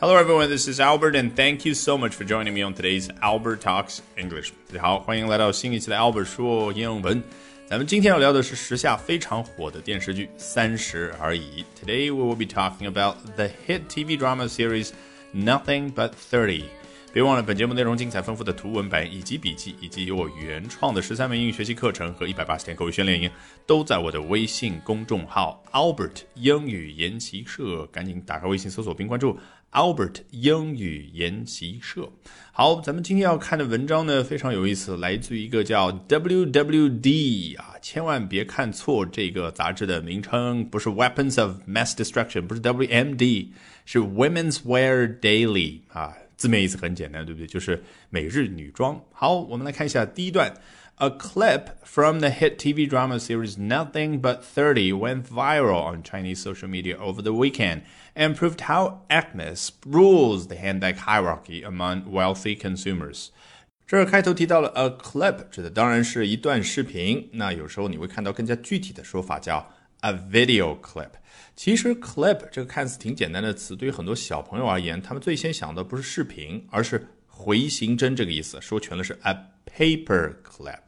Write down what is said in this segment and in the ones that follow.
Hello, everyone. This is Albert, and thank you so much for joining me on today's Albert Talks English. 大家好，欢迎来到新一期的 Albert 说英文。咱们今天要聊的是时下非常火的电视剧《三十而已》。Today we will be talking about the hit TV drama series Nothing But Thirty. 别忘了，本节目内容精彩丰富的图文版以及笔记，以及由我原创的十三门英语学习课程和一百八十天口语训练营，都在我的微信公众号 Albert 英语研习社。赶紧打开微信搜索并关注 Albert 英语研习社。好，咱们今天要看的文章呢非常有意思，来自于一个叫 WWD 啊，千万别看错这个杂志的名称，不是 Weapons of Mass Destruction，不是 WMD，是 Women's Wear Daily 啊。字面意思很简单，对不对？就是每日女装。好，我们来看一下第一段。A clip from the hit TV drama series Nothing But 30 went viral on Chinese social media over the weekend and proved how Acmes rules the handbag hierarchy among wealthy consumers. 这儿开头提到了 a clip，指的当然是一段视频。那有时候你会看到更加具体的说法叫 a video clip。其实 clip 这个看似挺简单的词，对于很多小朋友而言，他们最先想的不是视频，而是回形针这个意思。说全了是 a paper clip。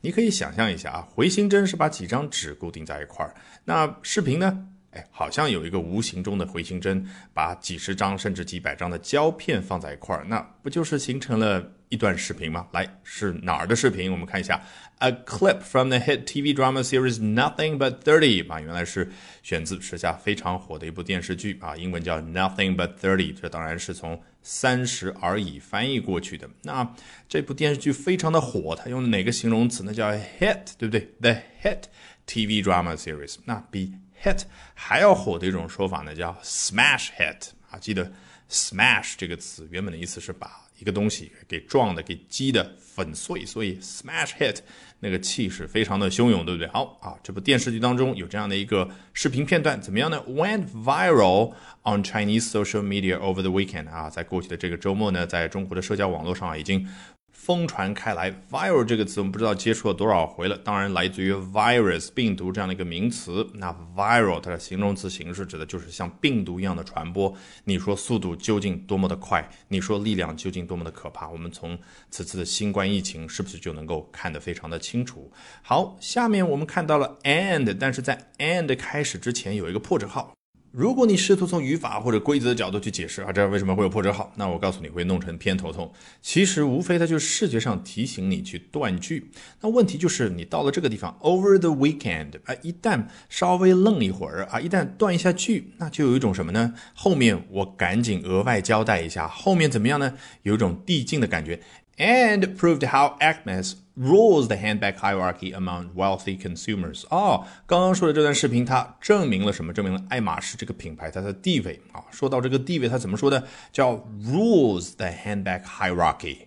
你可以想象一下啊，回形针是把几张纸固定在一块儿，那视频呢？哎，好像有一个无形中的回形针，把几十张甚至几百张的胶片放在一块儿，那不就是形成了一段视频吗？来，是哪儿的视频？我们看一下，a clip from the hit TV drama series Nothing But Thirty 啊，原来是选自时下非常火的一部电视剧啊，英文叫 Nothing But Thirty，这当然是从三十而已翻译过去的。那这部电视剧非常的火，它用哪个形容词呢？叫 hit，对不对？The hit TV drama series，那比 hit 还要火的一种说法呢，叫 smash hit 啊。记得 smash 这个词原本的意思是把一个东西给撞的、给击的粉碎，所以 smash hit 那个气势非常的汹涌，对不对？好啊，这部电视剧当中有这样的一个视频片段，怎么样呢？Went viral on Chinese social media over the weekend 啊，在过去的这个周末呢，在中国的社交网络上已经。疯传开来，viral 这个词我们不知道接触了多少回了。当然来自于 virus 病毒这样的一个名词。那 viral 它的形容词形式指的就是像病毒一样的传播。你说速度究竟多么的快？你说力量究竟多么的可怕？我们从此次的新冠疫情是不是就能够看得非常的清楚？好，下面我们看到了 and，但是在 and 开始之前有一个破折号。如果你试图从语法或者规则的角度去解释啊，这为什么会有破折号？那我告诉你会弄成偏头痛。其实无非它就是视觉上提醒你去断句。那问题就是你到了这个地方，over the weekend 啊，一旦稍微愣一会儿啊，一旦断一下句，那就有一种什么呢？后面我赶紧额外交代一下，后面怎么样呢？有一种递进的感觉。and proved how Acmes rules the handbag hierarchy among wealthy consumers。哦，刚刚说的这段视频，它证明了什么？证明了爱马仕这个品牌它的地位啊。说到这个地位，它怎么说的？叫 rules the handbag hierarchy。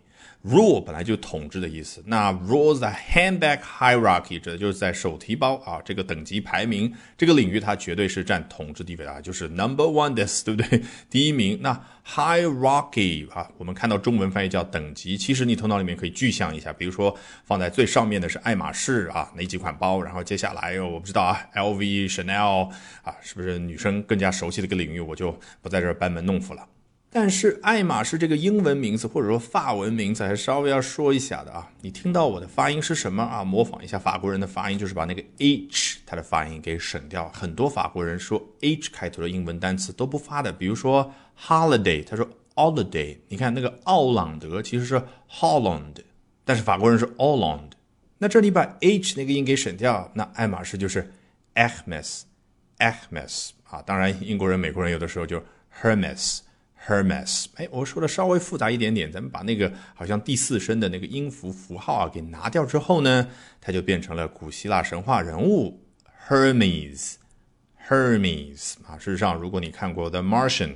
Rule 本来就统治的意思，那 rules the handbag hierarchy 指的就是在手提包啊这个等级排名这个领域，它绝对是占统治地位的啊，就是 number one this，对不对？第一名。那 hierarchy 啊，我们看到中文翻译叫等级，其实你头脑里面可以具象一下，比如说放在最上面的是爱马仕啊哪几款包，然后接下来我不知道啊 LV、Chanel 啊，是不是女生更加熟悉的一个领域，我就不在这班门弄斧了。但是爱马仕这个英文名字或者说法文名字还稍微要说一下的啊，你听到我的发音是什么啊？模仿一下法国人的发音，就是把那个 h 它的发音给省掉。很多法国人说 h 开头的英文单词都不发的，比如说 holiday，他说 holiday。你看那个奥朗德其实是 Holland，但是法国人是 Holland。那这里把 h 那个音给省掉，那爱马仕就是 Hermes，Hermes 啊。当然英国人、美国人有的时候就 Hermes。Hermes，哎，我说的稍微复杂一点点，咱们把那个好像第四声的那个音符符号啊给拿掉之后呢，它就变成了古希腊神话人物 Hermes。Hermes 啊，事实上，如果你看过《The Martian》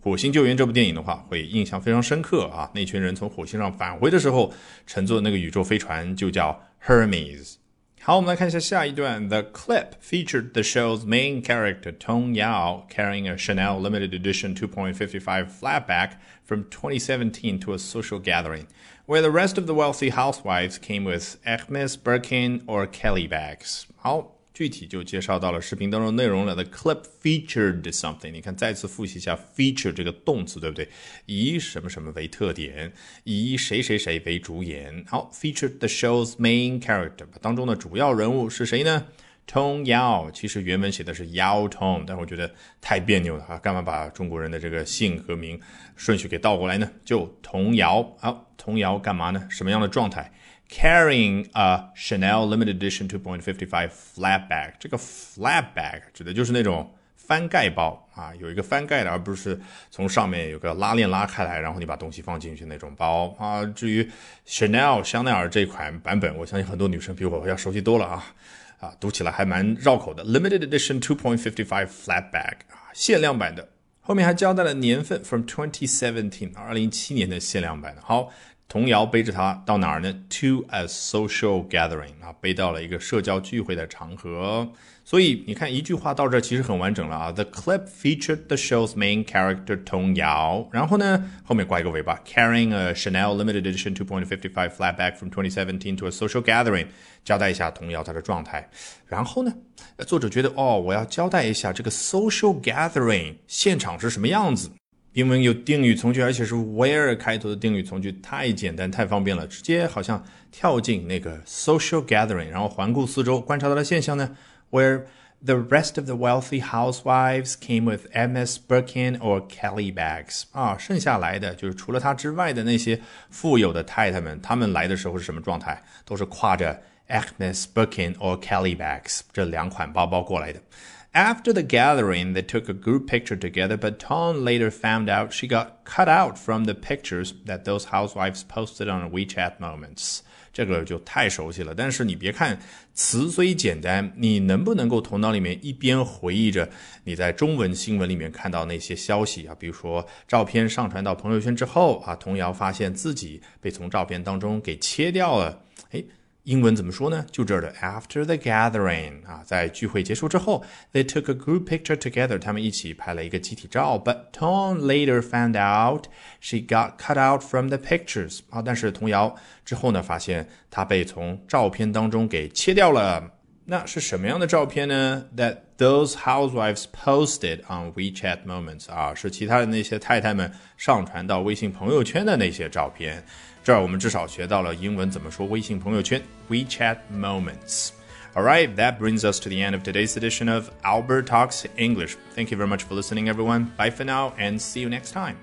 火星救援这部电影的话，会印象非常深刻啊。那群人从火星上返回的时候，乘坐那个宇宙飞船就叫 Hermes。好，我们来看一下下一段。The clip featured the show's main character Tong Yao carrying a Chanel limited edition 2.55 flatback from 2017 to a social gathering, where the rest of the wealthy housewives came with Hermes, Birkin, or Kelly bags. 好， 具体就介绍到了视频当中内容了。The clip featured something。你看，再次复习一下 feature 这个动词，对不对？以什么什么为特点，以谁谁谁为主演。好，featured the show's main character，当中的主要人物是谁呢？童谣，其实原文写的是姚童，但我觉得太别扭了啊！干嘛把中国人的这个姓和名顺序给倒过来呢？就童谣。好，童谣干嘛呢？什么样的状态？Carrying a Chanel limited edition 2.55 flat bag。这个 flat bag 指的就是那种翻盖包啊，有一个翻盖的，而不是从上面有个拉链拉开来，然后你把东西放进去那种包啊。至于 Chanel 香奈儿这款版本，我相信很多女生比我要熟悉多了啊。啊，读起来还蛮绕口的。Limited edition 2.55 flat bag 啊，限量版的。后面还交代了年份，from 2017，二零一七年的限量版的。好。童谣背着它到哪儿呢？To a social gathering 啊，背到了一个社交聚会的场合。所以你看一句话到这其实很完整了啊。The clip featured the show's main character 童谣，然后呢后面挂一个尾巴，carrying a Chanel limited edition 2.55 flat bag from 2017 to a social gathering，交代一下童谣他的状态。然后呢，作者觉得哦，我要交代一下这个 social gathering 现场是什么样子。英文有定语从句，而且是 where 开头的定语从句，太简单太方便了，直接好像跳进那个 social gathering，然后环顾四周，观察到的现象呢，where the rest of the wealthy housewives came with MS Birkin or Kelly bags 啊，剩下来的就是除了他之外的那些富有的太太们，他们来的时候是什么状态？都是挎着 MS Birkin or Kelly bags 这两款包包过来的。After the gathering, they took a group picture together, but Tom later found out she got cut out from the pictures that those housewives posted on WeChat Moments. 这个就太熟悉了，但是你别看词虽简单，你能不能够头脑里面一边回忆着你在中文新闻里面看到那些消息啊？比如说照片上传到朋友圈之后啊，童谣发现自己被从照片当中给切掉了，哎。英文怎么说呢？就这儿的 after the gathering 啊，在聚会结束之后，they took a group picture together，他们一起拍了一个集体照。But Tom later found out she got cut out from the pictures 啊，但是童谣之后呢，发现她被从照片当中给切掉了。那是什么样的照片呢？That those housewives posted on WeChat Moments 啊，是其他的那些太太们上传到微信朋友圈的那些照片。这儿我们至少学到了英文怎么说微信朋友圈 WeChat Moments。Alright, that brings us to the end of today's edition of Albert Talks English. Thank you very much for listening, everyone. Bye for now, and see you next time.